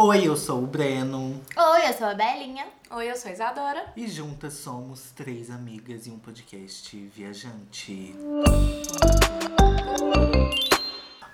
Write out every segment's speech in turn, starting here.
Oi, eu sou o Breno. Oi, eu sou a Belinha. Oi, eu sou a Isadora. E juntas somos três amigas e um podcast viajante.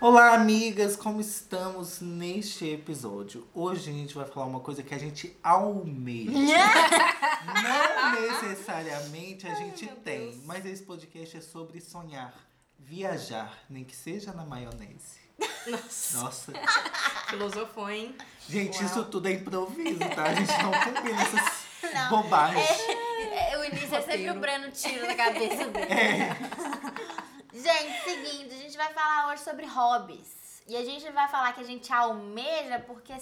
Olá, amigas, como estamos neste episódio? Hoje a gente vai falar uma coisa que a gente almeja. Não necessariamente a gente meu tem, Deus. mas esse podcast é sobre sonhar, viajar, nem que seja na maionese. Nossa, Nossa, filosofou, hein? gente, Uau. isso tudo é improviso, tá? A gente não combina essas Não. bobagens. É, o início é sempre o Breno tiro da cabeça dele. É. Gente, seguinte, a gente vai falar hoje sobre hobbies. E a gente vai falar que a gente almeja porque,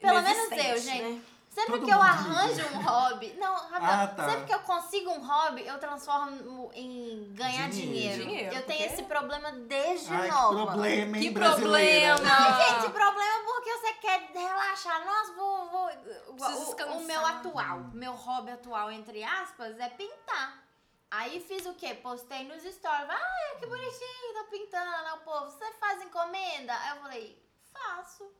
pelo menos eu, Inexistente, gente, né? Sempre Todo que eu arranjo um hobby. Não, rapidão, Ah, tá. sempre que eu consigo um hobby, eu transformo em ganhar Dinheiro. dinheiro. Dinheiro, eu tenho esse problema desde Ai, que nova. problema, hein, Que brasileira? problema! Não, gente, problema é porque você quer relaxar. Nossa, vou. vou o, o meu atual, meu hobby atual, entre aspas, é pintar. Aí fiz o quê? Postei nos stories. Ai, que bonitinho, tô pintando. Aí o povo, você faz encomenda? Aí eu falei, faço.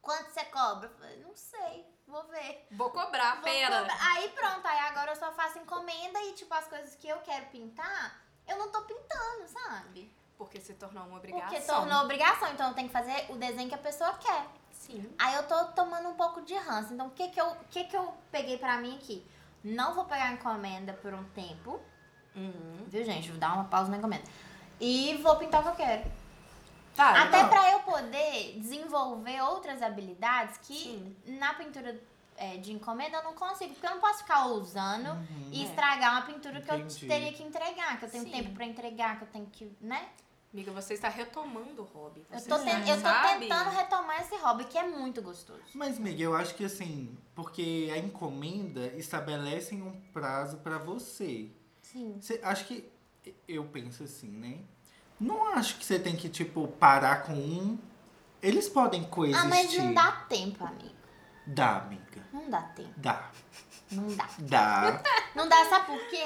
Quanto você cobra? Eu falei, não sei, vou ver. Vou cobrar, Vou pera. cobrar. Aí pronto, aí agora eu só faço encomenda e, tipo, as coisas que eu quero pintar, eu não tô pintando, sabe? Porque se tornou uma obrigação. Porque tornou obrigação, então eu tenho que fazer o desenho que a pessoa quer. Sim. Aí eu tô tomando um pouco de ranço. Então o que que eu, que que eu peguei pra mim aqui? Não vou pegar encomenda por um tempo, Uhum. viu, gente? Vou dar uma pausa na encomenda. E vou pintar o que eu quero. Tá, Até legal. pra eu poder desenvolver outras habilidades que Sim. na pintura é, de encomenda eu não consigo. Porque eu não posso ficar usando Uhum. e É. estragar uma pintura que Entendi. eu teria que entregar. Que eu tenho Sim. tempo pra entregar, que eu tenho que, né? Amiga, você está retomando o hobby. Eu Você tô, ten- eu tô tentando retomar esse hobby, que é muito gostoso. Mas, Miguel, eu acho que assim, porque a encomenda estabelece um prazo pra você. Sim. Você acho que eu penso assim, né? Não acho que você tem que tipo parar com um. Eles podem coexistir. Ah, mas não dá tempo, amigo. Dá, amiga. Não dá tempo. Dá. Não dá. Dá. Não dá, sabe por quê?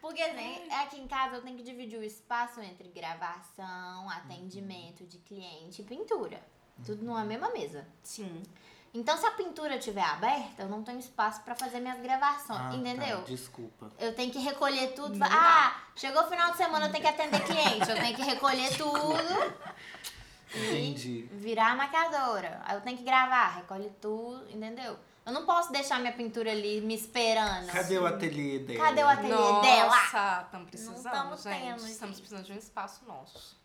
Porque assim, aqui em casa eu tenho que dividir o espaço entre gravação, atendimento de cliente e pintura. Tudo numa mesma mesa. Sim. Então, se a pintura estiver aberta, eu não tenho espaço pra fazer minhas gravações, Ah, entendeu? Tá, desculpa. Eu tenho que recolher tudo. Não Ah, chegou o final de semana, eu tenho que atender cliente. Eu tenho que recolher tudo Entendi. virar a maquiadora. Aí eu tenho que gravar, recolhe tudo, entendeu? Eu não posso deixar minha pintura ali me esperando. Cadê o ateliê dela? Cadê o ateliê Nossa, dela? estamos precisando, gente. tendo, Estamos gente. precisando de um espaço nosso.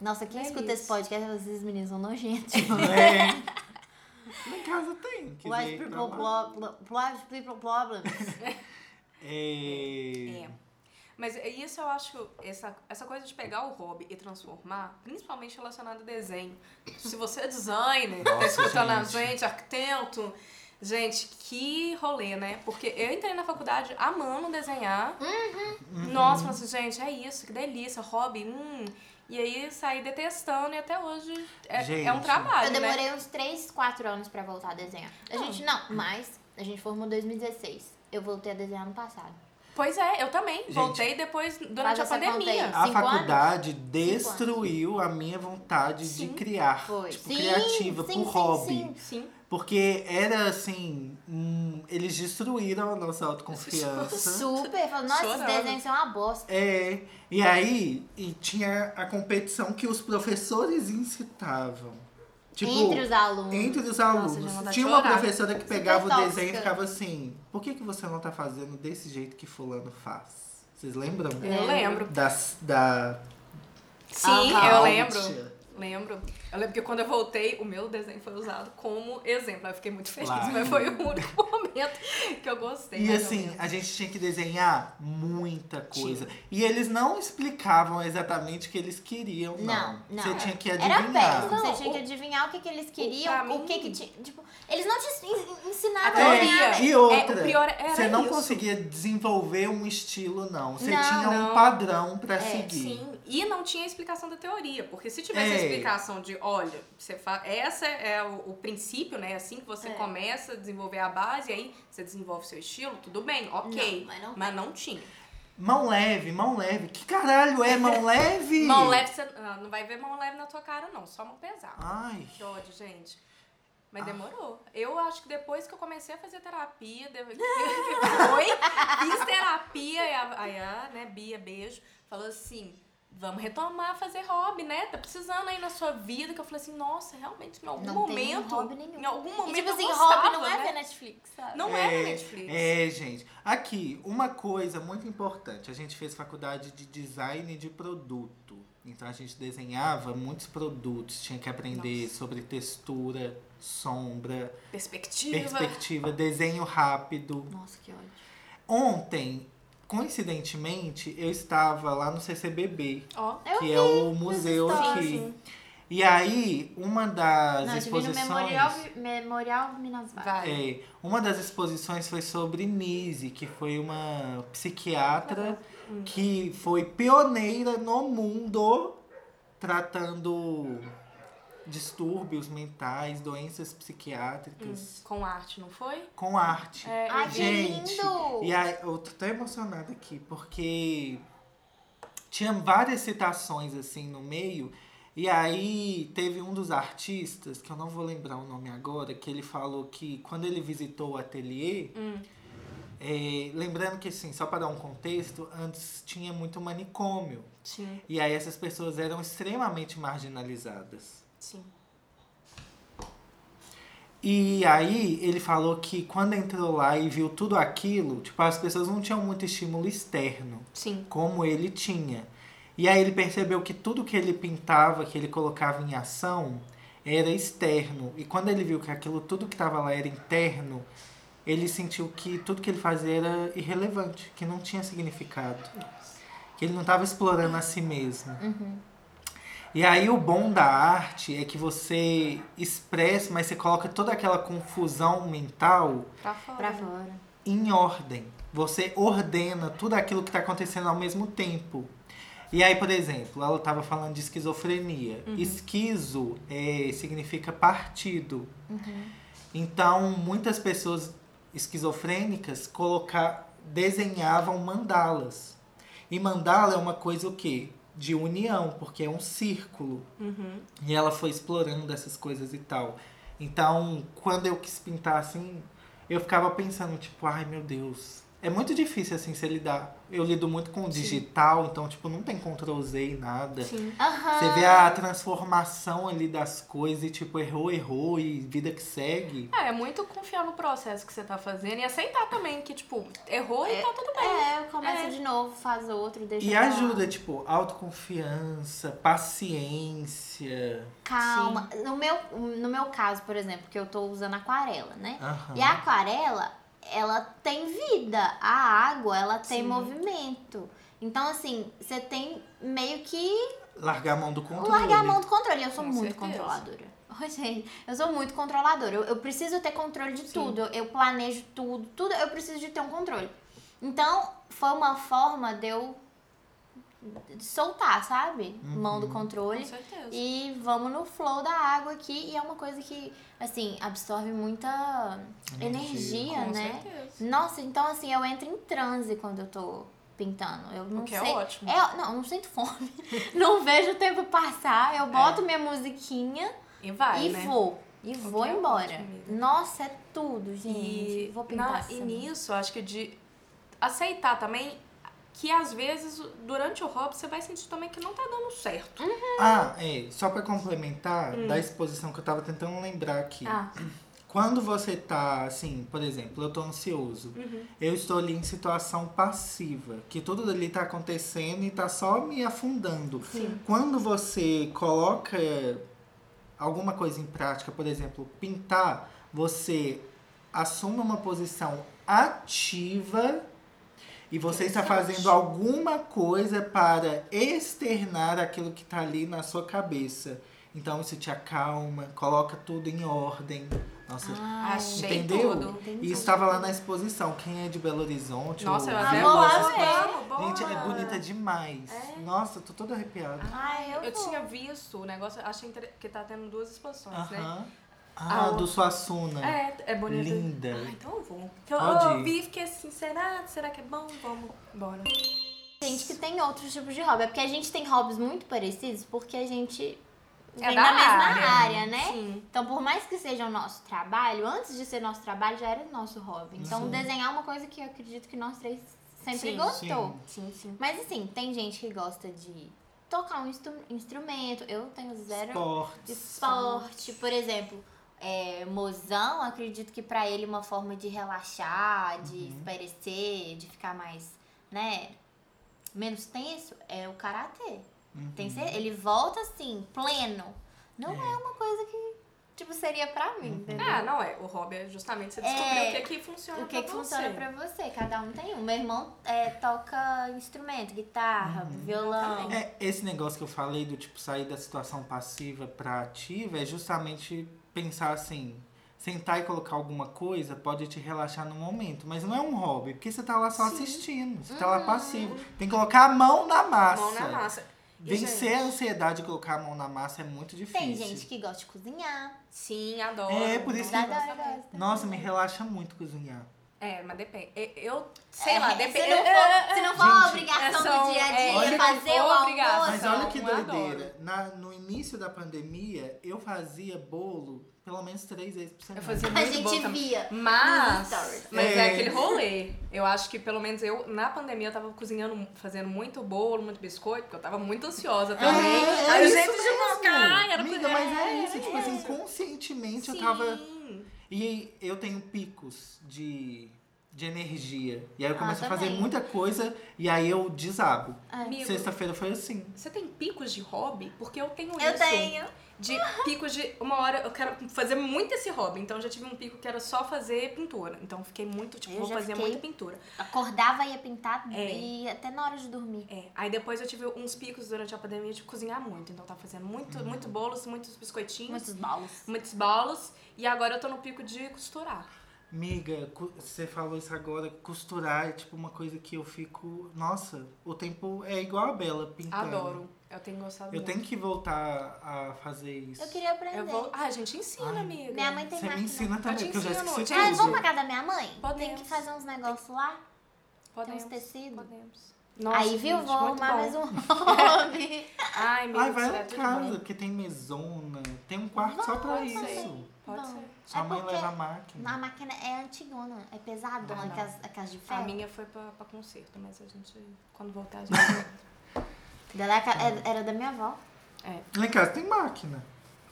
Nossa, quem É escuta esse isso. podcast, vocês meninos são nojentos. É. Lá em casa tem. White people, blo- white people problems. É. É. Mas é isso eu acho, essa, essa coisa de pegar o hobby e transformar, principalmente relacionado a desenho. Se você é designer, tá Nossa, escutando a gente. gente, arquiteto, gente, que rolê, né? Porque eu entrei na faculdade amando desenhar. Nossa, falei assim, gente, é isso, que delícia, hobby, hum. E aí saí detestando e até hoje é, Gente. é um trabalho, Eu né? demorei uns 3, 4 anos pra voltar a desenhar. A Não. gente, não, mas a gente formou em 2016. Eu voltei a desenhar ano passado. Pois é, eu também. Gente. Voltei depois, durante a pandemia. aí. A faculdade destruiu a minha vontade Sim. de criar. Foi. Tipo, Sim, criativa, sim, por sim, hobby. sim. Sim. Porque era assim. hum, eles destruíram a nossa autoconfiança. Super. Falei, nossa, esses desenhos são uma bosta. É. E aí, e tinha a competição que os professores incitavam. Tipo, entre os alunos. entre os Nossa, alunos. de tinha uma chorar. professora que pegava o tóxica. desenho e ficava assim: por que, que você não tá fazendo desse jeito que Fulano faz? Vocês lembram? Eu lembro. Das, da. Sim, Aham. eu lembro. Tia. Lembro. Eu lembro que quando eu voltei, o meu desenho foi usado como exemplo. Aí Eu fiquei muito feliz, Claro. mas foi o único momento que eu gostei. E assim, a gente tinha que desenhar muita coisa. E eles não explicavam exatamente o que eles queriam, não. Não, não. Você tinha que Era adivinhar. péssimo. Você tinha que o- adivinhar o que, que eles queriam, o mim- que que tinha. Tipo, eles não te en- ensinavam A. É, e outra, É, o pior era você não isso. conseguia desenvolver um estilo, não. Você Não, tinha um não. padrão pra É, seguir. Sim, e não tinha explicação da teoria, porque se tivesse a É. explicação de, olha, você fa... essa é o, o princípio, né? Assim que você É. começa a desenvolver a base, aí você desenvolve seu estilo, tudo bem, ok. Não, mas não mas não tinha. Mão leve, mão leve. Que caralho é mão leve? Mão leve, você ah, não vai ver mão leve na tua cara, não, só mão pesada. Ai. Que ódio, gente. Mas demorou. Eu acho que depois que eu comecei a fazer terapia, de- que foi, fiz terapia, e a, aí a, né, Bia, beijo, falou assim, vamos retomar fazer hobby, né? Tá precisando aí na sua vida. Que eu falei assim, nossa, realmente, em algum Não tem momento. hobby nenhum. Em algum momento E tipo eu assim, gostava, hobby não é né? ver Netflix, sabe? Não é, no Netflix. É, gente. Aqui, uma coisa muito importante. A gente fez faculdade de design de produto. Então a gente desenhava muitos produtos. Tinha que aprender sobre textura, sombra, Perspectiva. perspectiva, desenho rápido. Nossa, que ódio. Ontem, coincidentemente, eu estava lá no CCBB, Ó, Eu que é o museu aqui. Sim. E aí, uma das Não, no exposições. Memorial, Memorial Minas Vale. É, uma das exposições foi sobre Nise, que foi uma psiquiatra que foi pioneira no mundo tratando distúrbios mentais, doenças psiquiátricas Com arte, não foi? com arte. É, Ai, que vi. Gente, lindo! E aí, eu tô até emocionada aqui, porque tinha várias citações assim no meio. E aí teve um dos artistas, que eu não vou lembrar o nome agora, que ele falou que quando ele visitou o ateliê, Hum. é, lembrando que assim, só para dar um contexto, antes tinha muito manicômio. Sim, E aí essas pessoas eram extremamente marginalizadas. Sim. E aí ele falou que quando entrou lá e viu tudo aquilo, tipo, as pessoas não tinham muito estímulo externo, Sim. como ele tinha. E aí ele percebeu que tudo que ele pintava, que ele colocava em ação, era externo. E quando ele viu que aquilo tudo que estava lá era interno, ele sentiu que tudo que ele fazia era irrelevante, que não tinha significado. Que ele não estava explorando a si mesmo. E aí o bom da arte é que você expressa, mas você coloca toda aquela confusão mental Pra fora. Pra fora. em ordem. Você ordena tudo aquilo que está acontecendo ao mesmo tempo. E aí, por exemplo, ela estava falando de esquizofrenia. Esquizo é, significa partido. Então, muitas pessoas esquizofrênicas colocar, desenhavam mandalas. E mandala é uma coisa o quê? De união, porque é um círculo. Uhum. E ela foi explorando essas coisas e tal. Então, quando eu quis pintar assim, eu ficava pensando, tipo, ai meu Deus. É muito difícil assim se lidar. Eu lido muito com o digital, então, tipo, não tem Ctrl Z e nada. Sim. Aham. Você vê a transformação ali das coisas e, tipo, errou, errou e vida que segue. É, é muito confiar no processo que você tá fazendo e aceitar também que, tipo, errou e tá tudo bem. É, começa É. de novo, faz outro, deixa E ajuda, tipo, autoconfiança, paciência. Calma. No meu, no meu caso, por exemplo, que eu tô usando aquarela, né? Aham. E a aquarela, ela tem vida. A água, ela tem Sim. movimento. Então, assim, você tem meio que Largar a mão do controle. largar a mão do controle. Eu sou Com muito certeza. controladora. Gente, eu sou muito controladora. Eu, eu preciso ter controle de tudo. Eu, eu planejo tudo. Tudo eu preciso de ter um controle. Então, foi uma forma de eu soltar, sabe? Mão do controle. Com certeza. E vamos no flow da água aqui. E é uma coisa que, assim, absorve muita energia, Com né? certeza. Nossa, então assim, eu entro em transe quando eu tô pintando. Eu não O que é sei. ótimo. É, não, não sinto fome. não vejo o tempo passar. Eu boto minha musiquinha E vai, e né? vou. E vou que é embora. ótimo, amiga. Nossa, é tudo, gente. E, vou pintar na- essa e nisso, acho que de aceitar também que às vezes, durante o hobby, você vai sentir também que não tá dando certo. Ah, é. Só pra complementar da exposição que eu tava tentando lembrar aqui. Hum. Ah, Quando você tá, assim, por exemplo, eu tô ansioso. Uhum. Eu estou ali em situação passiva. Que tudo ali tá acontecendo e tá só me afundando. Sim. Quando você coloca alguma coisa em prática, por exemplo, pintar, você assume uma posição ativa e você está fazendo alguma coisa para externar aquilo que está ali na sua cabeça. Então isso te acalma, coloca tudo em ordem. Nossa, Achei entendeu? tudo. E estava lá na exposição. Quem é de Belo Horizonte? Nossa, ou eu lá Vamos, bora. Gente, é bonita demais. É. Nossa, tô toda arrepiada. Ai, eu, Eu tinha visto o negócio, achei inter- que tá tendo duas exposições, né? Aham. A Ah, outra- do Suassuna. É, é bonito. Linda. Ah, então eu vou. Que eu, Pode eu vi e fiquei assim, será? Será que é bom? Vamos, bora. gente que tem outros tipos de hobby. É porque a gente tem hobbies muito parecidos, porque a gente É vem da da mesma área. área, né? Sim. Então, por mais que seja o nosso trabalho, antes de ser nosso trabalho, já era nosso hobby. Então, Sim. desenhar é uma coisa que eu acredito que nós três sempre Sim, gostou. Sim, sim. Mas assim, tem gente que gosta de tocar um instru- instrumento. Eu tenho zero Esporte. esporte. Por exemplo, é, mozão, acredito que pra ele uma forma de relaxar, de Uhum. espairecer, de ficar mais, né, menos tenso, é o karatê. Uhum. Tem ser, ele volta assim, pleno. Não é, uma coisa que, tipo, seria pra mim, entendeu? Ah, não é. O hobby é justamente você descobrir É, o que que funciona O que, pra que você. funciona pra você? Cada um tem um. Meu irmão é, toca instrumento, guitarra, violão. É, esse negócio que eu falei do tipo sair da situação passiva pra ativa é justamente pensar assim, sentar e colocar alguma coisa pode te relaxar no momento, mas não é um hobby, porque você tá lá só assistindo, você tá lá passivo. Tem que colocar a mão na massa. Mão na massa. E, Vencer a gente, ansiedade e colocar a mão na massa é muito difícil. Tem gente que gosta de cozinhar. Sim, adoro. É, por isso que- Adoro, gosta. Nossa, me relaxa muito cozinhar. É, mas depende. Eu, sei É, lá, se depende. não for, se não for Gente, a obrigação é do dia a é, dia, se não fazer o obrigação. almoço. Mas olha que doideira. Na, no início da pandemia, eu fazia bolo pelo menos três vezes por semana. Eu fazia A muito gente bom também. via. Mas, mas é. É. aquele rolê. Eu acho que pelo menos eu, na pandemia, eu tava cozinhando, fazendo muito bolo, muito biscoito, porque eu tava muito ansiosa também. É, é Aí jeito de era Amiga, mas é isso. Tipo assim, conscientemente eu tava... E eu tenho picos de, de energia. E aí eu começo a fazer muita coisa e aí eu desabo. Sexta-feira foi assim. você tem picos de hobby? Porque eu tenho Eu isso. tenho. De picos de uma hora, eu quero fazer muito esse hobby. Então já tive um pico que era só fazer pintura. Então fiquei muito, tipo, Eu vou fazer fiquei- muita pintura. Acordava, ia pintar É. e até na hora de dormir. É, aí depois eu tive uns picos durante a pandemia de cozinhar muito. Então eu tava fazendo muito, muito bolos, muitos biscoitinhos, Muitos balos. muitos bolos. E agora eu tô no pico de costurar. Miga, você falou isso agora, costurar é tipo uma coisa que eu fico. Nossa, o tempo é igual a Bela pintando. Adoro. Eu tenho gostado Eu muito. tenho que voltar a fazer isso. Eu queria aprender. Eu vou... Ah, a gente ensina, Ai. amiga. Minha mãe tem Você me máquina. ensina também, te porque eu já ensino. esqueci Ah, Ah, tudo. vamos pra casa da minha mãe? Tem Podemos. que fazer uns negócios lá. Podemos. Tem uns tecidos. Podemos. Nossa, Aí, viu? gente, Vou arrumar mais um hobby. Ai, meu Ai, Deus, vai é lá em tudo casa, porque tem mesona, tem um quarto só pra Vamos, isso. Pode Vamos. ser. Sua É mãe leva a máquina. A máquina é antigona, é pesadona, Ah, aquelas, aquelas de A ferro. minha foi pra, pra concerto, mas a gente, quando voltar, a gente Dela é é- era da minha avó. Lá em casa tem máquina.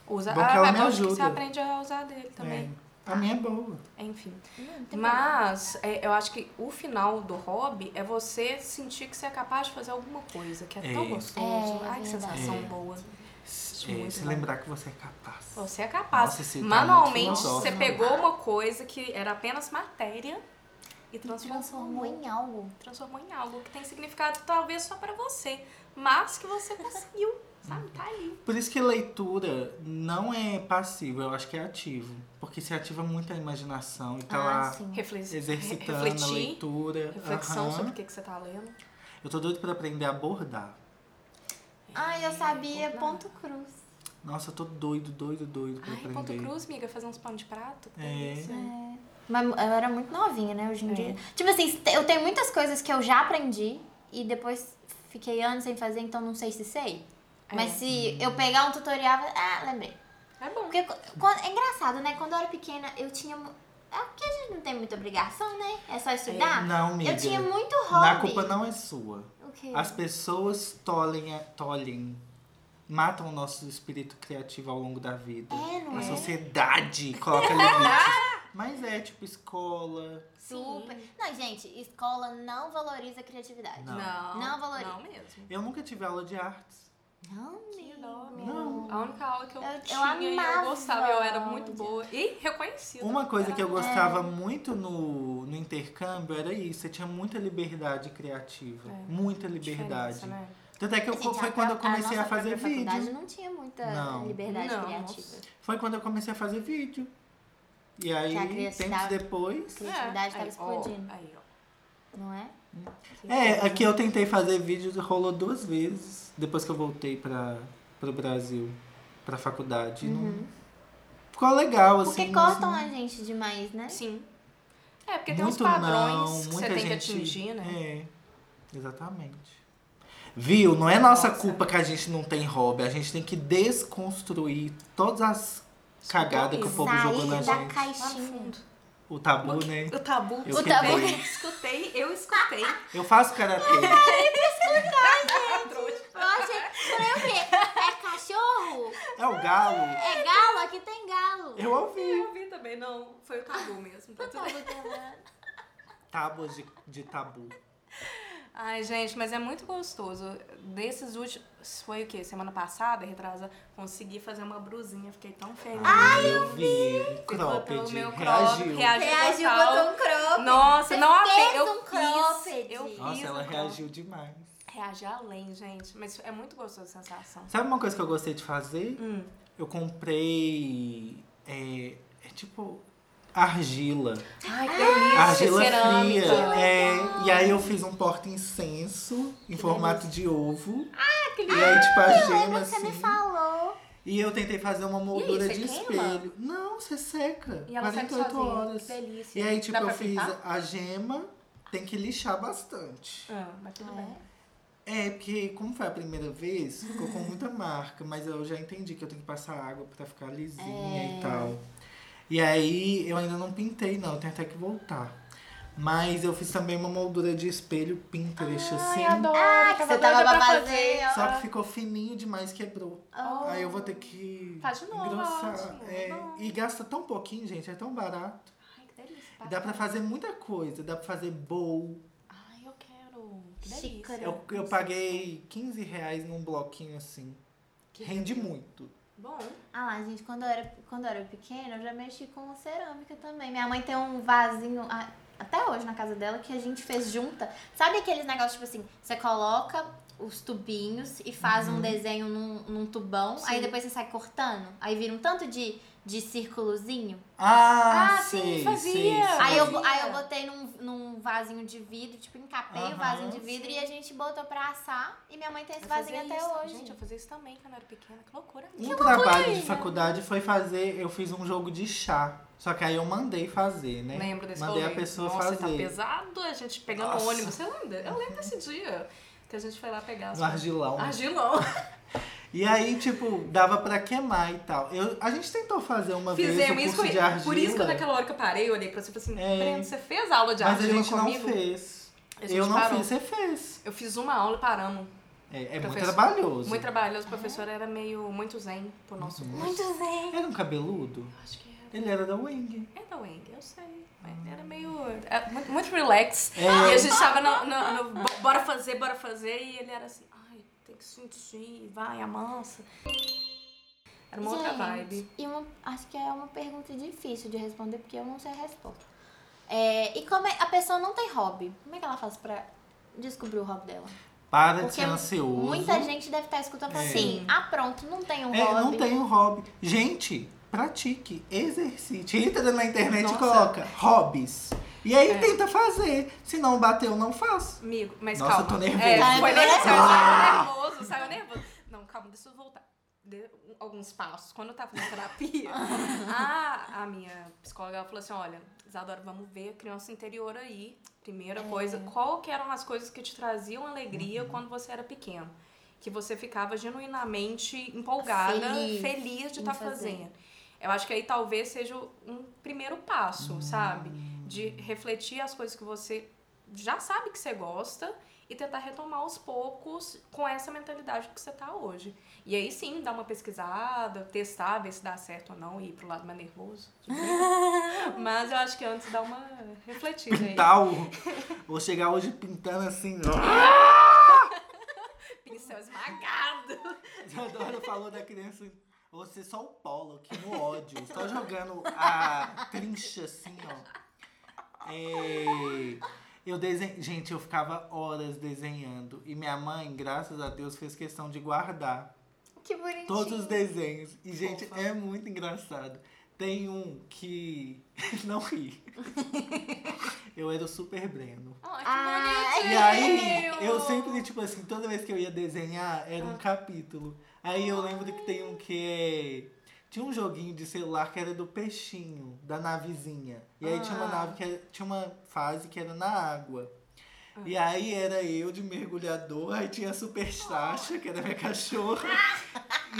usa. Bom que ah, ela é me bom que você ajuda. aprende a usar dele também. É. A minha é boa. Enfim. Mas é, eu acho que o final do hobby é você sentir que você é capaz de fazer alguma coisa, que é, tão É. gostoso. É, Ai, que sensação É. boa. É, se bom. lembrar que você é capaz. Você é capaz. Nossa, esse tá Manualmente, muito você pegou uma coisa que era apenas matéria e transformou, Transformou em algo. transformou em algo que tem significado talvez só pra você, mas que você conseguiu, sabe? Tá ali. Por isso que leitura não é passivo, eu acho que é ativo. Porque se ativa muito a imaginação e tá Ah, lá sim. Exercitando a refletir, leitura. reflexão Aham. sobre o que, que você tá lendo. Eu tô doido pra aprender a bordar. Ai, eu sabia ponto cruz. Nossa, eu tô doido, doido, doido pra Ai, ponto aprender. cruz, amiga, fazer uns pão de prato. É. delícia. Mas eu era muito novinha, né, hoje em É. dia. Tipo assim, eu tenho muitas coisas que eu já aprendi e depois fiquei anos sem fazer, então não sei se sei. Mas É. se eu pegar um tutorial, ah, lembrei. É bom. Porque quando- é engraçado, né? Quando eu era pequena, eu tinha. É porque a gente não tem muita obrigação, né? É só estudar. Não, amiga. eu tinha muito hobby. Na culpa não é sua. O quê? As pessoas tolhem, a- tolhem, matam o nosso espírito criativo ao longo da vida. É, não A é? sociedade coloca limites. Mas é tipo escola. Super. Não, gente, escola não valoriza a criatividade. Não. Não, Não valoriza. Não mesmo. Eu nunca tive aula de artes. Não, Que dó. Não. A única aula que eu, Eu- eu tinha e eu gostava, eu era muito boa. E reconhecida. Uma coisa que eu Era- gostava muito no, no intercâmbio era isso. Você tinha muita liberdade criativa. É. Muita liberdade. Né? Tanto é que eu, Gente, foi a quando eu comecei a, nossa fazer vídeo. não tinha muita Não. liberdade Não, criativa. Foi quando eu comecei a fazer vídeo. E aí, a tempos criatividade- depois. Criatividade tava aí, ó, explodindo. aí, ó. Não é? É, aqui eu tentei fazer vídeo, rolou duas vezes. Depois que eu voltei para pro Brasil, pra faculdade. Não... Ficou legal, assim. Uhum. Porque cortam a gente demais, né? Sim. É, porque tem uns Muito padrões não, que você tem gente... que atingir, né? É, exatamente. Viu? Não é nossa culpa que a gente não tem hobby. A gente tem que desconstruir todas as cagadas que o povo jogou na Sair da gente. Lá no caixinha. O tabu, né? O tabu. Eu O tabu. quebrei. Escutei, eu escutei. Eu faço karatê. Eu achei. Falei o quê? É cachorro? É o galo. É galo? Aqui tem galo. Eu ouvi. Eu vi também, não. Foi o tabu mesmo. Tá Eu bem. falando. Tábuas de, de tabu. Ai, gente, mas é muito gostoso. Desses últimos. Foi o quê? Semana passada, retrasa, consegui fazer uma brusinha. Fiquei tão feliz. Ai, eu vi. Botou Cropped. o meu crop, Reagiu. reagiu, Reagiu, botou um crop. Nossa, Você não, fez eu um fiz. cropped. Eu fiz Nossa, ela um reagiu demais. Reage além, gente. Mas é muito gostoso a sensação. Sabe uma coisa que eu gostei de fazer? Hum. Eu comprei. É, é tipo. Argila. Ai, que delícia. Argila cerâmica. fria. É, e aí eu fiz um porta-incenso em formato de ovo. Ah, que E aí, tipo, a Eu gema que você me assim. falou. E eu tentei fazer uma moldura você de queima? espelho. Não, você seca. E ela segue 48 sozinha. horas. Que delícia. E aí, tipo, eu fiz a gema, tem que lixar bastante. Ah, mas tudo bem. É, porque como foi a primeira vez, ficou com muita marca, mas eu já entendi que eu tenho que passar água pra ficar lisinha É. e tal. E aí eu ainda não pintei, não, eu tenho até que voltar. Mas eu fiz também uma moldura de espelho Pinterest, assim. Ai, adoro. Ah, que tava você tava pra fazer. ó. Só que ficou fininho demais, quebrou. Oh. Aí eu vou ter que Faz de novo, engrossar. ótimo, É, bom. e gasta tão pouquinho, gente, é tão barato. Ai, que delícia. Dá pra fazer muita coisa, dá pra fazer bowl. Ai, eu quero. Que delícia. Eu, eu paguei 15 reais num bloquinho assim. Que Rende muito. Bom. Ah lá, gente, quando eu, era, quando eu era pequena, eu já mexi com cerâmica também. Minha mãe tem um vasinho, até hoje na casa dela, que a gente fez junta. Sabe aqueles negócios, tipo assim, você coloca os tubinhos e faz um desenho num, num tubão, aí Sim. depois você sai cortando, aí vira um tanto de, de círculozinho. Ah, Ah, sim, fazia. sei, sei. Aí eu, aí eu botei num, num vasinho de vidro, tipo, encapei o vasinho de vidro e a gente botou pra assar. E minha mãe tem esse Eu vasinho até isso. hoje. Gente, eu fazia isso também quando eu era pequena. Que loucura. Um trabalho de faculdade foi fazer, eu fiz um jogo de chá. Só que aí eu mandei fazer, né? Lembro desse Mandei rolê. a pessoa Nossa, fazer. tá pesado a gente pegando Nossa. ônibus. Você lembra? Eu lembro desse dia que a gente foi lá pegar No argilão. Argilão. E aí, tipo, dava pra queimar e tal. Eu, a gente tentou fazer uma vez o Fizemos isso curso com de argila. Por isso que naquela hora que eu parei, eu olhei pra você e falei assim, É. Breno, você fez aula de Mas a argila gente comigo? não fez. A gente Eu não parou. fiz, você fez. Eu fiz uma aula e paramos. É, é muito trabalhoso. Muito trabalhoso. O professor era meio, muito zen pro nosso Uhum. curso. Muito bem. Era um cabeludo? Acho que era. Ele era da Wing. É da Weng, eu sei. Mas Era meio. é, muito, muito relax. É. E a gente tava no, no- no bo- bora fazer, bora fazer. E ele era assim, que sentir, vai, amassa. Era uma outra Gente, vibe. E uma, acho que é uma pergunta difícil de responder, porque eu não sei a resposta. É, e como é, a pessoa não tem hobby, como é que ela faz pra descobrir o hobby dela? Para de Porque ser ansioso. muita gente deve estar escutando É. assim, ah pronto, não tem um É, hobby. não tem um hobby. Gente, pratique, exercite. Entra na internet Nossa. e coloca hobbies. E aí É. tenta fazer. Se não bateu, não faz. Amigo, mas Nossa, calma. eu tô nervoso. É, foi meu nervoso, Deus. saiu nervoso, saiu nervoso. Não, calma, deixa eu voltar. Um- alguns passos. Quando eu tava fazendo terapia, a, a minha psicóloga ela falou assim: olha, Isadora, vamos ver a criança interior aí. Primeira coisa, qual que eram as coisas que te traziam alegria Uhum. quando você era pequeno? Que você ficava genuinamente empolgada, Feliz feliz, de estar fazer. fazendo. Eu acho que aí talvez seja um primeiro passo, Hum. sabe? De refletir as coisas que você já sabe que você gosta e tentar retomar aos poucos com essa mentalidade que você tá hoje. E aí sim, dar uma pesquisada, testar, ver se dá certo ou não e ir pro lado mais nervoso. Mas eu acho que antes dá uma refletida aí. Pintar o... Vou chegar hoje pintando assim. Pincel esmagado. Isadora falou da criança. Você só o polo aqui no ódio. Só jogando a trincha assim, ó. É, Eu desenho. Gente, eu ficava horas desenhando. E minha mãe, graças a Deus, fez questão de guardar Que bonitinho. todos os desenhos. E, gente, é muito engraçado. Tem um que. Não ri. Eu era o Super Breno. Ai, que Ai, bonitinho. E aí, eu sempre, tipo assim, toda vez que eu ia desenhar, era Ah. um capítulo. Aí eu lembro que tem um que é. Tinha um joguinho de celular que era do peixinho, da navezinha. E aí tinha uma Ah. nave que era- tinha uma fase que era na água. E aí era eu de mergulhador, aí tinha a Super Sasha, que era minha cachorra.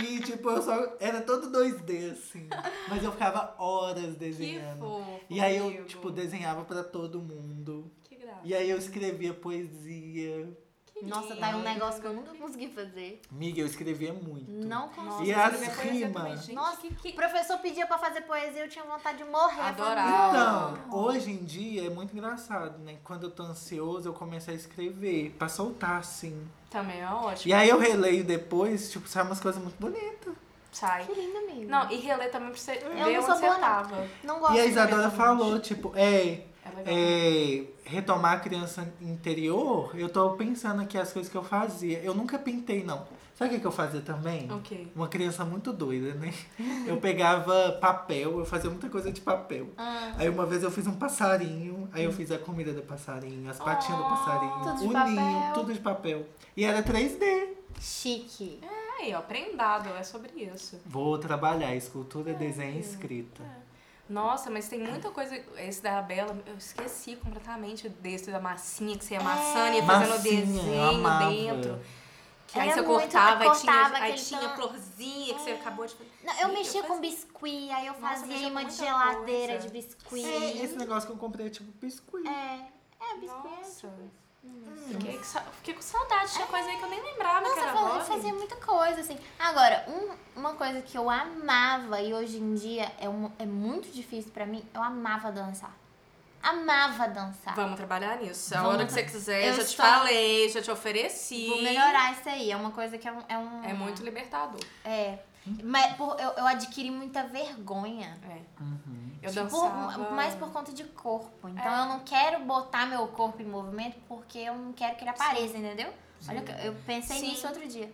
e tipo, eu só. Era todo 2D, assim. Mas eu ficava horas Que desenhando. fofo. E aí eu, amigo. tipo, desenhava pra todo mundo. Que graça. E aí eu escrevia poesia. Nossa, tá aí um negócio que eu nunca consegui fazer. Miga, eu escrevia muito. Não consegui. E as rimas? Nossa, que, O que... professor pedia pra fazer poesia, eu tinha vontade de morrer. Adorava. Então, hoje em dia é muito engraçado, né? Quando eu tô ansioso, eu começo a escrever, pra soltar, assim. Também é ótimo. E aí eu releio depois, tipo, sai umas coisas muito bonitas. Sai. Que lindo, amigo. Não, e reler também pra você Eu ver não onde sou você tava. Não gosto E a Isadora falou, tipo, é, É é, retomar a criança interior, eu tô pensando aqui as coisas que eu fazia. Eu nunca pintei, não. Sabe o que, que eu fazia também? Ok. Uma criança muito doida, né? Eu pegava papel, eu fazia muita coisa de papel. Ah, Aí uma vez eu fiz um passarinho, aí eu fiz a comida do passarinho, as patinhas do Oh, passarinho, tudo de o papel. ninho, tudo de papel. E era 3D. chique. Aí, ó, prendado, é sobre isso. Vou trabalhar escultura, desenho e escrita. Nossa, mas tem muita coisa. Esse da Bela, eu esqueci completamente desse da massinha que você ia amassando e ia fazendo o Massinha, desenho amava. dentro. Que aí você muito- cortava, eu aí tinha, aí tinha tan- florzinha que você acabou de fazer. Não, eu mexia eu com fazia- biscuit, aí eu fazia muita geladeira coisa. de biscuit. É, esse negócio que eu comprei é tipo biscuit. É, é biscuit. é Nossa. tipo- Fiquei, com sa- fiquei com saudade, tinha coisa aí que eu nem lembrava que Nossa, eu era hobby. fazia muita coisa, assim. Agora, um- uma coisa que eu amava e hoje em dia é, um- é muito difícil pra mim, eu amava dançar. Amava dançar. Vamos trabalhar nisso. A Vamos hora que você quiser, Eu já te estou- falei, já te ofereci. Vou melhorar isso aí. É uma coisa que é um. É, um, É muito libertador. É. Mas por- eu, eu adquiri muita vergonha. É. Uhum. Eu Por- dançava. mais por conta de corpo. Então É. eu não quero botar meu corpo em movimento porque eu não quero que ele apareça, entendeu? Olha, que eu pensei Sim. nisso outro dia.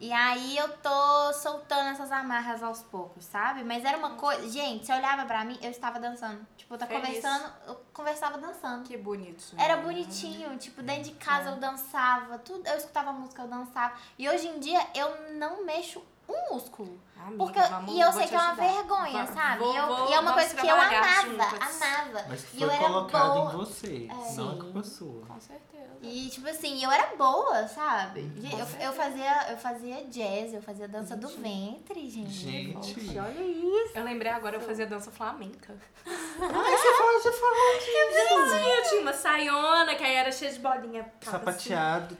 E aí eu tô soltando essas amarras aos poucos, sabe? Mas era uma coisa. Gente, você olhava pra mim, eu estava dançando. Tipo, eu tava Feliz. conversando, eu conversava dançando. Que bonito. Era bonitinho, tipo, dentro de casa eu dançava, tudo, eu escutava música, eu dançava. E hoje em dia eu não mexo um músculo. Amiga, Porque, vamos- e eu sei que é uma ajudar. vergonha, sabe? vou- E eu- vou- e é uma coisa que eu amava, juntas. amava. Mas E foi eu era colocado boa. em você, É. não é Sim. culpa sua. Com certeza. E, tipo assim, eu era boa, sabe? Eu, eu, fazia, eu fazia jazz, eu fazia dança do ventre, gente. Gente. Poxa, olha isso. Eu lembrei agora, eu fazia dança flamenca. Ai, você falou, você falou Gente, eu tinha uma saiona, que aí era cheia de bolinha. ficava Sapateado.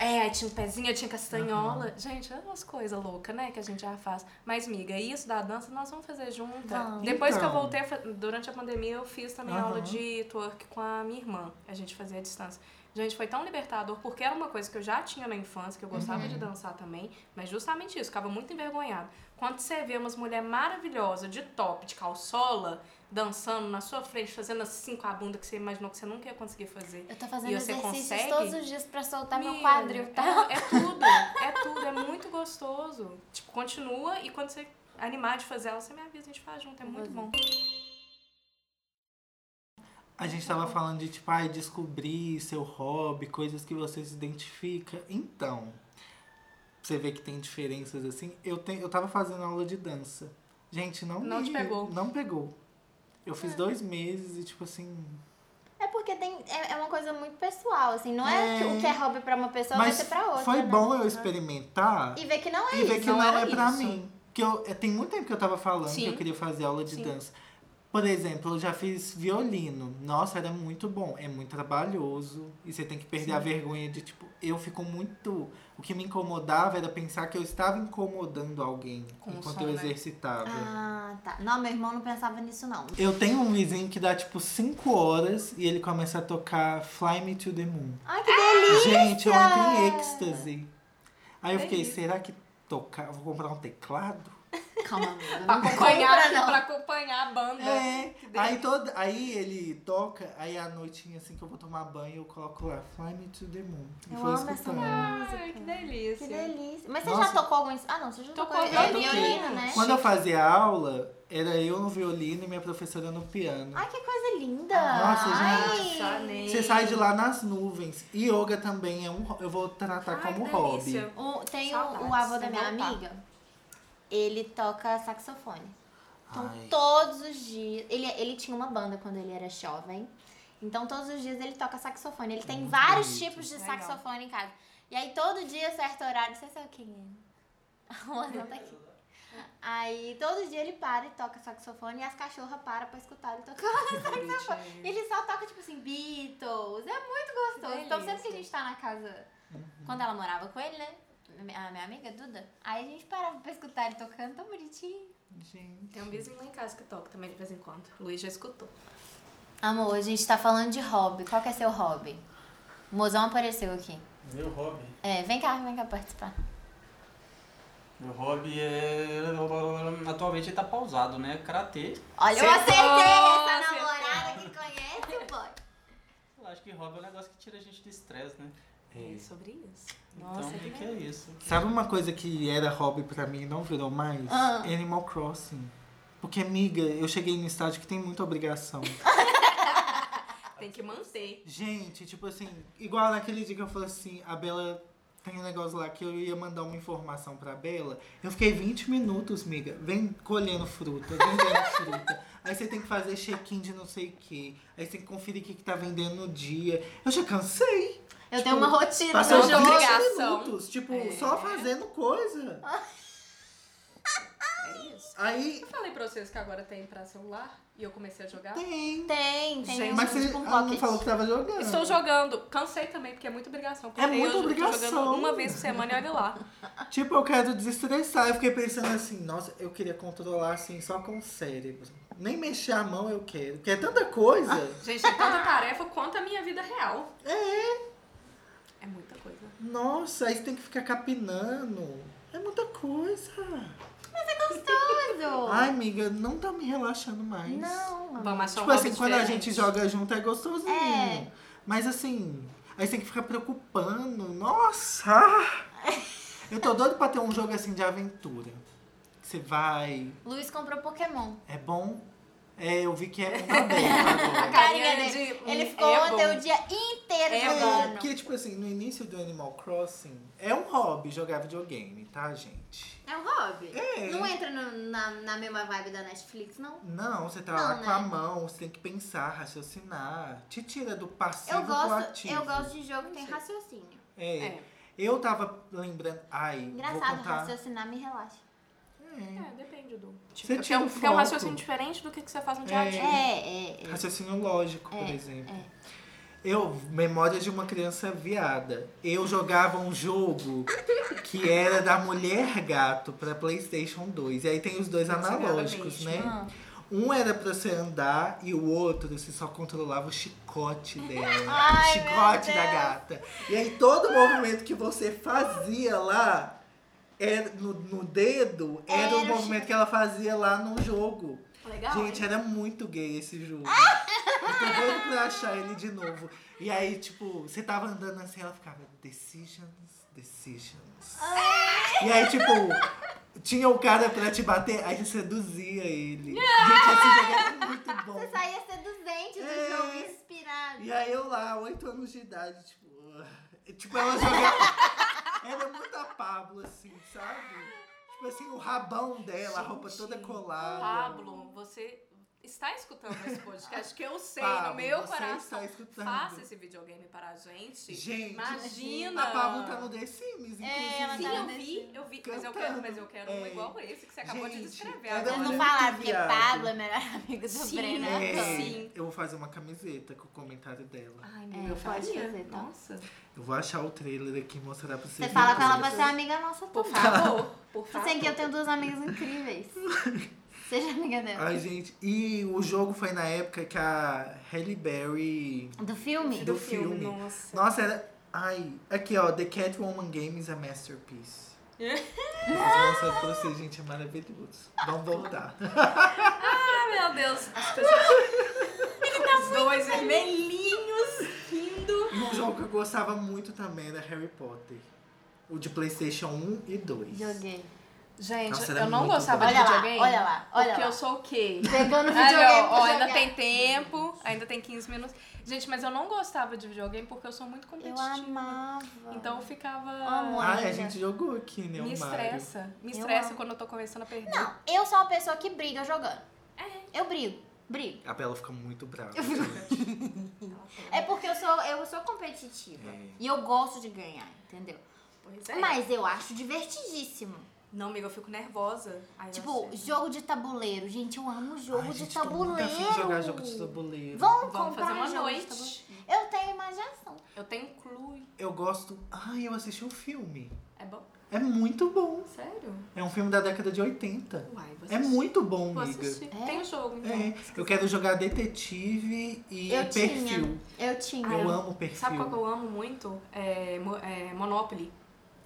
É, aí tinha um pezinho, eu tinha castanhola. Gente, é umas coisas loucas, né, que a gente já faz. Mas, miga, isso da dança nós vamos fazer junto. Vamos. Depois que eu Então. voltei, a durante a pandemia, eu fiz também Aham. aula de twerk com a minha irmã. A gente fazia à distância. Gente, foi tão libertador, porque era uma coisa que eu já tinha na infância, que eu gostava de dançar também, mas justamente isso, ficava muito envergonhada. Quando você vê umas mulheres maravilhosas de top, de calçola, dançando na sua frente, fazendo assim com a bunda que você imaginou que você nunca ia conseguir fazer. Eu tô fazendo E você consegue? todos os dias pra soltar meu quadril, tá? É, é tudo, é tudo, é muito gostoso. Tipo, continua e quando você animar de fazer ela, você me avisa, a gente faz junto, é muito bom. A gente tava falando de, tipo, ai, descobrir seu hobby, coisas que você se identifica. Então, você vê que tem diferenças assim. Eu, te, eu tava fazendo aula de dança. Gente, não Não me- te pegou. Não pegou. Eu fiz dois meses e, tipo assim. É porque tem, é, é uma coisa muito pessoal, assim. Não é, É. que o que é hobby pra uma pessoa Mas vai ser pra outra. foi né? bom eu experimentar E ver que não é e ver isso. que não, era é pra isso. mim. Que eu, é, tem muito tempo que eu tava falando Sim. que eu queria fazer aula de Sim. dança. Por exemplo, eu já fiz violino. Nossa, era muito bom. É muito trabalhoso. E você tem que perder a vergonha de, tipo, eu fico muito. O que me incomodava era pensar que eu estava incomodando alguém Com enquanto som, eu né? exercitava. Ah, tá. Não, meu irmão não pensava nisso, não. Eu tenho um vizinho que dá, tipo, 5 horas e ele começa a tocar Fly Me to the Moon. Ai, que delícia! Gente, eu entro em êxtase. Aí eu fiquei, será que tocar. Vou comprar um teclado? Calma, amiga. Pra acompanhar, compra, pra acompanhar a banda. É. Aí, todo, aí ele toca, aí à noitinha assim que eu vou tomar banho, eu coloco lá, Fly Me to the Moon. E Eu vou amo essa escutando. Ai, que delícia. Que delícia. Mas você Nossa. já tocou algum... Ah, não, você já Tocou, tocou. É violino, né? Quando eu fazia aula, era eu no violino e minha professora no piano. Ai, que coisa linda. Nossa, Ai. Nossa, nem. Você sai de lá nas nuvens. Yoga também é um. Eu vou tratar Ai, como hobby. O- tem o, Saudades, o avô da minha voltar. amiga. Ele toca saxofone. Então, Ai. todos os dias. Ele, ele tinha uma banda quando ele era jovem. Então todos os dias ele toca saxofone. Ele tem vários bonito. tipos de Legal. saxofone em casa. E aí todo dia, certo horário, você sabe quem é? O Mozão tá aqui. Aí todo dia ele para e toca saxofone e as cachorras param pra escutar ele tocando saxofone. E ele só toca, tipo assim, Beatles. É muito gostoso. Então sempre que a gente tá na casa, quando ela morava com ele, né? A minha amiga Duda, aí a gente parava pra escutar ele tocando tão bonitinho. Gente. Tem um vizinho lá em casa que toca também de vez em quando. O Luiz já escutou. Amor, a gente tá falando de hobby. Qual que é seu hobby? O mozão apareceu aqui. Meu hobby. É, vem cá, vem cá participar. Meu hobby é. Atualmente ele tá pausado, né? Karatê. Olha, eu acertei essa acertou. namorada que conhece o boy. Eu acho que hobby é um negócio que tira a gente do estresse, né? É sobre isso. Nossa, então, que o que é isso? Sabe uma coisa que era hobby pra mim e não virou mais? Ah. Animal Crossing. Porque, amiga, eu cheguei no estágio que tem muita obrigação. Tem que manter. Gente, tipo assim, igual naquele dia que eu falei assim, a Bela tem um negócio lá que eu ia mandar uma informação pra Bela. Eu fiquei 20 minutos, amiga, vem colhendo fruta, vendendo fruta. Aí você tem que fazer check-in de não sei o que. Aí você tem que conferir o que, que tá vendendo no dia. Eu já cansei. Eu tenho uma rotina Passou de jogo. 20 obrigação. minutos, tipo, É. só fazendo coisa. É isso. Aí Eu falei pra vocês que agora tem pra celular e eu comecei a jogar. tem. Tem, tem Gente, Mas você tipo um não falou que tava jogando. Estou jogando. Cansei também, porque é muita obrigação. É muita eu tô obrigação. jogando uma vez por semana e olha lá. Tipo, eu quero desestressar. Eu fiquei pensando assim, nossa, eu queria controlar assim só com o cérebro. Nem mexer a mão eu quero. Porque é tanta coisa. Gente, é tanta tarefa quanto a minha vida real. É. É muita coisa. Nossa, aí você tem que ficar capinando. É muita coisa. Gostoso. Ai, amiga, não tá me relaxando mais. Não. Vamos achar Tipo um assim, hobby quando a diferente. gente joga junto é gostosinho. É. Mas assim, aí você tem que ficar preocupando. Nossa! Eu tô doido pra ter um jogo assim de aventura. Você vai. Luiz comprou Pokémon. É bom? É, eu vi que é uma aberto A agora. carinha dele. de- Ele é ficou ontem bom. o dia inteiro É jogando. Porque, tipo assim, no início do Animal Crossing, é um hobby jogar videogame, tá, gente? É um hobby. É. Não entra no- na, na mesma vibe da Netflix, não? Não, você tá Não, lá né? com a mão, você tem que pensar, raciocinar. Te tira do passivo Eu pro gosto, ativo. eu gosto de jogo que tem raciocínio. É. É. Eu tava lembrando. Ai, vou Engraçado, contar. raciocinar me relaxa. É. É, depende do. Você Tipo, tira é um, é um raciocínio diferente do que, que você faz no dia a É. dia. É, é, é. Raciocínio lógico, por É, exemplo. Eu, memória de uma criança viada. Eu jogava um jogo que era da Mulher Gato pra PlayStation 2. E aí tem os dois Nossa, analógicos, né? Um era pra você andar e o outro você só controlava o chicote dela. Ai, o chicote da gata. E aí todo movimento que você fazia lá era, no, no dedo era, Era o movimento que ela fazia lá no jogo. Legal. Gente, hein? era muito gay esse jogo. Eu tô doido pra achar ele de novo. E aí, tipo, você tava andando assim, ela ficava, decisions, decisions. E aí, tipo, tinha o cara pra te bater, aí você seduzia ele. Gente, esse jogo era muito bom. Você saía seduzente do É. jogo, inspirado. E aí eu lá, 8 anos de idade, tipo. uh, Tipo, ela jogava. Era muito a Pablo, assim, sabe? Tipo assim, o rabão dela, a roupa toda colada. Pablo, você está escutando esse podcast que eu sei Pablo, no meu você coração. está escutando. Faça esse videogame para a gente. Gente, Imagina. a Pablo tá no The Sims, inclusive. É, ela Sim, tá eu vi, eu vi, mas eu quero, mas eu quero um É. igual esse que você acabou de Gente, descrever. era Vocês não falaram porque. Pablo é melhor amigo do Sim, Breno. é. então. Sim. Eu vou fazer uma camiseta com o comentário dela. Ai, É, meu, eu pode fazer, tá? Nossa. Eu vou achar o trailer aqui e mostrar pra vocês. Você fala com ela pra ser amiga nossa Por favor, por favor. Você que eu tenho duas amigas incríveis. Seja amiga dela. Ai, gente, e o jogo foi na época que a Halle Berry. Do filme? do do filme, filme. nossa. Nossa, era. Ai, aqui ó, The Catwoman Game is a Masterpiece. Vou mostrar pra vocês, gente, é maravilhoso. Vamos voltar. Ai, meu Deus. As pessoas... Os dois vermelhinhos rindo. E um jogo que eu gostava muito também era Harry Potter. O de Playstation 1 e 2. Joguei. Gente, Nossa, eu não gostava bom. de Olha lá, videogame. olha lá, olha Porque lá. eu sou o quê? Pegando Aí, videogame ó, ó, ainda tem tempo, ainda tem 15 minutos. Gente, mas eu não gostava de videogame porque eu sou muito Eu competitiva. amava. Então eu ficava. Amo. Ah, a gente jogou aqui, né? me estressa. Me Eu estressa amo. quando eu tô começando a perder. Não, eu sou uma pessoa que briga jogando. É. Eu brigo. Brigo. A Bela fica muito brava. Eu fico-. É porque eu sou, eu sou competitiva. É. E eu gosto de ganhar, entendeu? Pois é. Mas eu acho divertidíssimo. Não, amiga, eu fico nervosa. Aí eu Tipo, jogo de tabuleiro. Gente, eu amo jogo Ai, de gente, tô muito tabuleiro. afim de jogar jogo de tabuleiro. Vamos, Vamos comprar fazer uma noite. Eu tenho imaginação. Eu tenho clue. Eu gosto. Ai, eu assisti um filme. É bom? É muito bom. Sério? É um filme da década de 80. Uai, vou É assistir. muito bom, Vou amiga. assistir. É? Tem o jogo, então. É, eu quero jogar detetive e Eu perfil. tinha. Eu tinha. Eu eu- amo perfil. Sabe qual que eu amo muito? É, é Monopoly.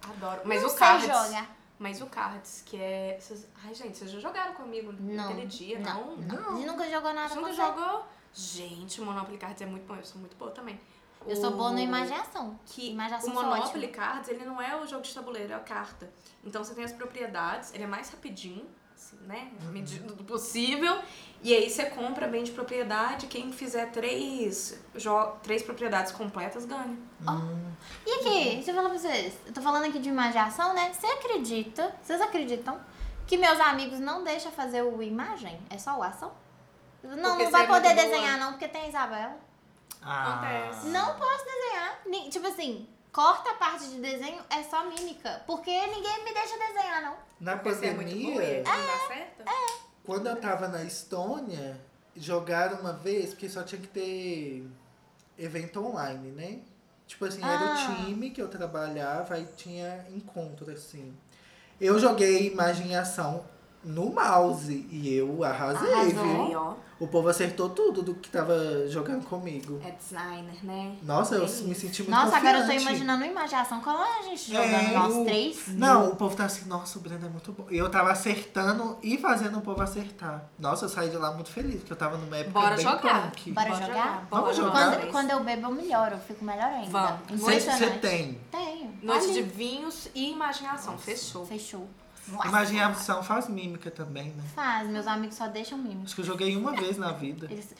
Adoro. Mas Não o Cards. jogar. Mas o Cards, que é. Ai, gente, vocês já jogaram comigo Não. naquele dia, não? Não, não. Gente nunca jogou nada Você nunca você. jogou? Gente, o Monopoly Cards é muito bom. Eu sou muito boa também. Eu sou boa no imaginação. que imaginação o Monopoly. Cards, ele não é o jogo de tabuleiro, é a carta. Então você tem as propriedades, ele é mais rapidinho, assim, né? Na medida do possível. E aí você compra bem de propriedade, quem fizer três, jo- três propriedades completas ganha. E aqui, deixa eu falar pra vocês. Eu tô falando aqui de imaginação, né? Você acredita, vocês acreditam que meus amigos não deixam fazer o imagem? É só o ação? Não, Porque não vai é poder muito boa. desenhar não, porque tem a Isabela. Ah, Acontece. Não posso desenhar. Tipo assim, corta a parte de desenho, é só mímica. Porque ninguém me deixa desenhar, não. Na Porque você é muito boa pandemia, não dá certo? quando eu tava na Estônia, jogaram uma vez, porque só tinha que ter evento online, né? Tipo assim, era Ah. o time que eu trabalhava e tinha encontro, assim. Eu joguei imagem e ação no mouse e eu arrasei, Arrasou. viu? O povo acertou tudo do que tava jogando comigo. é designer, né? Nossa, eu isso. me senti muito Nossa, agora eu tô confiante. imaginando uma imaginação. Como a gente jogando É, nós o- três? Não, o povo tá assim, nossa, o Breno é muito bom. E eu tava acertando e fazendo o povo acertar. Nossa, eu saí de lá muito feliz, porque eu tava numa época Bora bem jogar. punk. Bora jogar? Vamos jogar? Quando, quando eu bebo, eu melhoro. Eu fico melhor ainda. Vamos. Você Impressionante. tem. Tenho. Noite Ali. de vinhos e imaginação, fechou. Fechou. Nossa. Imaginação faz mímica também, né? Faz, meus amigos só deixam mimos. Acho que eu joguei uma vez na vida. Eles-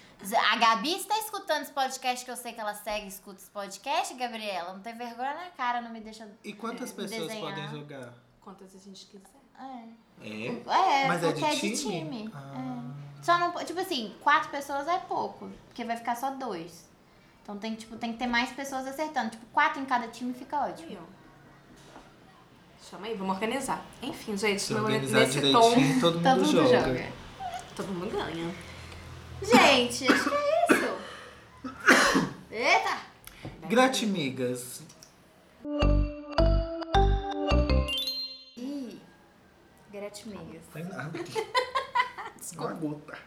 A Gabi está escutando esse podcast, que eu sei que ela segue e escuta esse podcast, Gabriela. Não tem vergonha na cara, não me deixa. E quantas É, pessoas desenhar. podem jogar? Quantas a gente quiser. É. É? É, Mas é de é de time? time. Ah. É. Só não. po- Tipo assim, quatro pessoas é pouco. Porque vai ficar só dois. Então tem, tipo, tem que ter mais pessoas acertando. Tipo, quatro em cada time fica ótimo. Ó. Chama aí, vamos organizar. Enfim, gente, Se organizar nesse tom, todo mundo, Todo mundo joga. joga. todo mundo ganha. Gente, acho que é isso. Eita! Gratimigas. Ih, gratimigas. Tem nada aqui. Uma gota.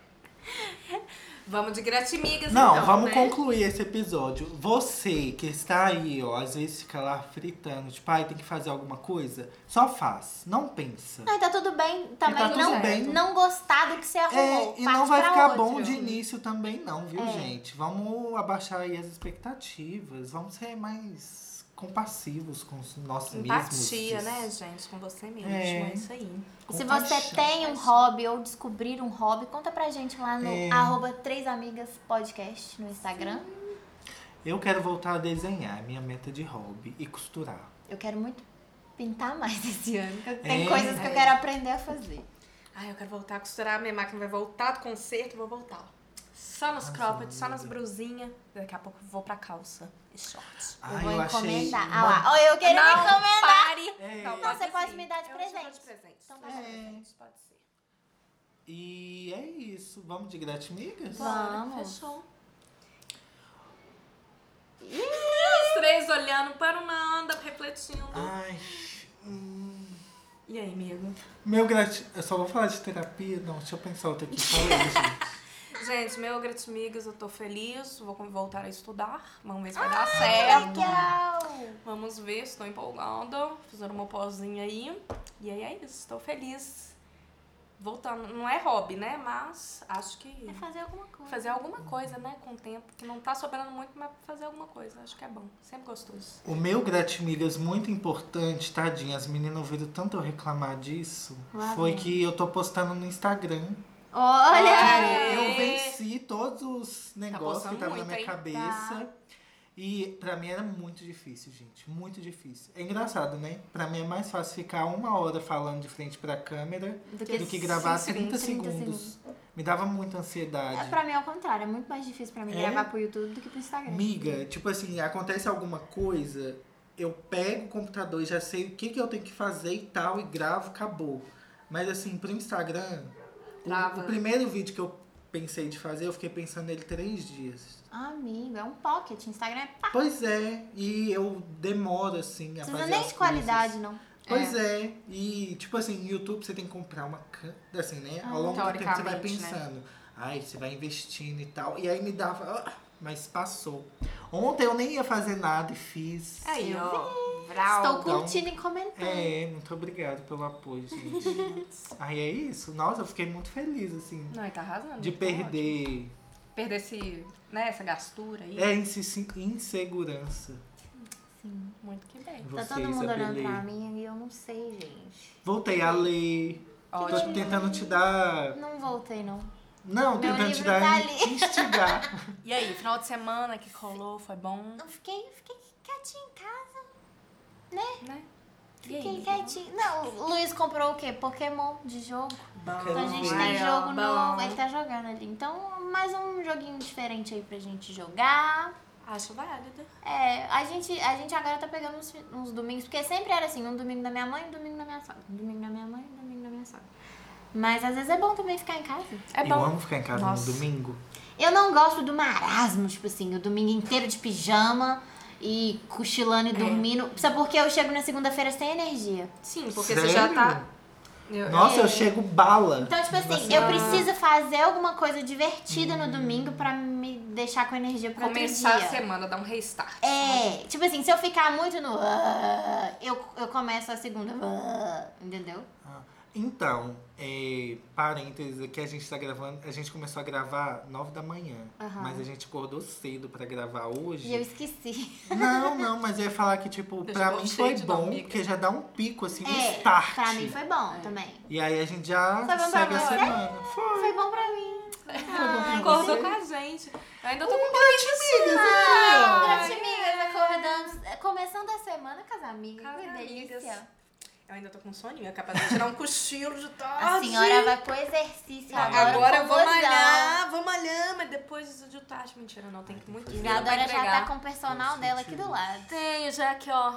Vamos de gratimigas, Não, então, vamos né? concluir esse episódio. Você que está aí, ó, às vezes fica lá fritando, tipo, ai, tem que fazer alguma coisa, só faz, não pensa. Não, e tá tudo bem também tá tudo não, bem. não gostar do que você arrumou. É, e não vai ficar outro. bom de início também não, viu, É. gente? Vamos abaixar aí as expectativas, vamos ser mais compassivos com os nossos Empatia, mesmos. né, gente? Com você mesmo. É. É isso aí. E Se você tem um hobby ou descobrir um hobby, conta pra gente lá no É. arroba Três Amigas Podcast no Instagram. Eu quero voltar a desenhar, é minha meta de hobby, e costurar. Eu quero muito pintar mais esse ano. Tem É. coisas que eu quero aprender a fazer. Ai, eu quero voltar a costurar. Minha máquina vai voltar do concerto, vou voltar. Só nos cropped, só nas brusinhas. Daqui a pouco eu vou pra calça e shorts. Eu Ai, vou achei encomendar. uma- Ah lá, ó, eu queria não, encomendar. pare! É. Não, você pode me dar de Eu dou presente. de presente. Então tá bom. presente, pode ser. E é isso. Vamos de gratimigas? Vamos. Fechou. Os três olhando para o nada, refletindo. Ai. hum, E aí, amigo? Meu grati... Eu só vou falar de terapia? Não, deixa eu pensar outra aqui. Fala aí, gente. Meu gratimigas, eu tô feliz. Vou voltar a estudar. Vamos ver se vai dar certo. Legal! Vamos ver, estou empolgada. Fazendo uma pozinha aí. E aí é isso, estou feliz. Voltando, não é hobby, né? Mas acho que É fazer alguma coisa. fazer alguma coisa, né? Com o tempo. Que não tá sobrando muito, mas fazer alguma coisa. Acho que é bom. Sempre gostoso. O meu gratimigas muito importante, tadinha, as meninas ouviram tanto eu reclamar disso, Lá foi vem. que eu tô postando no Instagram. Olha! Eu venci todos os negócios que estavam na minha hein? cabeça. E pra mim era muito difícil, gente. Muito difícil. É engraçado, né? Pra mim é mais fácil ficar uma hora falando de frente pra câmera Do do que gravar cinco 30 segundos. segundos. Me dava muita ansiedade. É, pra mim é o contrário, é muito mais difícil pra mim É? gravar pro YouTube do que pro Instagram. Miga, tipo assim, acontece alguma coisa, eu pego o computador e já sei o que, que eu tenho que fazer e tal, e gravo, acabou. Mas assim, pro Instagram, Trava. o, primeiro vídeo que eu pensei de fazer, eu fiquei pensando nele três dias. Amigo, é um pocket. Instagram é pá. Pois é, e eu demoro assim a Não fazer precisa nem as de qualidade, coisas. não. Pois é. e tipo assim, no YouTube você tem que comprar uma câmera, assim, né? Ao longo do tempo você vai né? pensando, ai, você vai investindo e tal. E aí me dava, ah, mas passou. Ontem eu nem ia fazer nada e fiz. Aí, Eu Estou Vral. curtindo e comentando. É, muito obrigado pelo apoio, gente. Aí é isso. Nossa, eu fiquei muito feliz, assim, Não, ele tá arrasando. de tá ótimo. perder. Perder esse, né, essa gastura aí. É, inse- insegurança. Sim. Muito que bem. Tá Você, todo mundo olhando pra mim e eu não sei, gente. Voltei a ler. Tô Ótimo. tentando te dar. Não voltei, não. Não, Meu tentando te livro dar tá ali. instigar. E aí, final de semana que rolou, foi bom, Não fiquei, fiquei quietinha em casa. Né? E Fiquei aí? quietinha. Não, o Luiz comprou o quê? Pokémon de jogo. Então a gente tem jogo bom. novo. Ele tá jogando ali. Então, mais um joguinho diferente aí pra gente jogar. Acho válido. É, a gente, a gente agora tá pegando uns, uns domingos, porque sempre era assim, um domingo da minha mãe, um domingo da minha sogra. Um domingo da minha mãe, um domingo da minha sogra. Mas às vezes é bom também ficar em casa. É eu bom. amo ficar em casa Nossa. no domingo. Eu não gosto do marasmo, tipo assim, o domingo inteiro de pijama e cochilando e dormindo. Sabe por quê? Eu chego na segunda-feira sem energia. Sim, porque você já Sério? tá. Eu- Nossa, É. eu chego bala. Então, tipo assim, Você- eu preciso fazer alguma coisa divertida no domingo pra me deixar com energia pra começar outro a semana, dar um restart. É, tipo assim, se eu ficar muito no. ah, eu, eu começo a segunda. ah, entendeu? Ah, Então, é, parênteses, aqui a gente tá gravando. A gente começou a gravar 9 da manhã. Aham. Mas a gente acordou cedo pra gravar hoje. E eu esqueci. Não, não, mas eu ia falar que, tipo, Deixa pra mim foi bom, porque já dá um pico, assim, um É, start. pra mim foi bom também. E aí a gente já pra segue a semana. Foi. Foi bom pra mim. Ai, Acordou que com a gente. Eu ainda tô com Ah, Ai. Grandes amigas acordando, começando a semana com as amigas. Com as que delícia. Eu ainda tô com soninho, é capaz de tirar um cochilo de tarde. A senhora vai pro exercício agora. Agora eu vou malhar, vou malhar, mas depois de tarde, mentira, não, tem que muito E filho a pra Dora já tá com o personal Faz dela aqui do lado. Tenho já aqui, ó,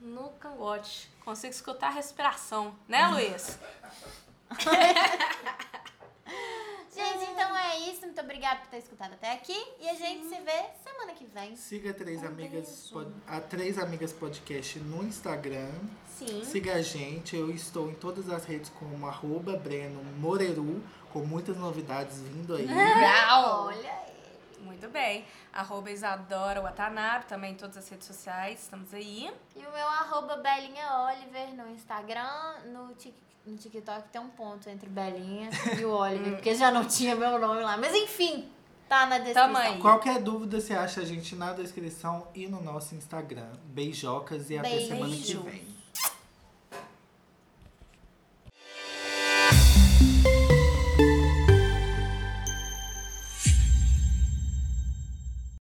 no cangote. Consigo escutar a respiração, né, Luiz? É isso. Muito obrigada por ter escutado até aqui. E a gente se vê semana que vem. Siga Três Um Amigas, pod- a Três Amigas Podcast no Instagram. Sim. Siga a gente, eu estou em todas as redes como arroba Breno Moreru, com muitas novidades vindo aí. Olha aí. Muito bem. Arroba Isadora Watanabe, também em todas as redes sociais, estamos aí. E o meu arroba Belinha Oliver no Instagram, no, Tik- no TikTok tem um ponto entre Belinha e o Oliver, porque já não tinha meu nome lá. Mas enfim, tá na descrição. Aí. Qualquer dúvida, você acha a gente na descrição e no nosso Instagram. Beijocas e até Beijo. semana que vem.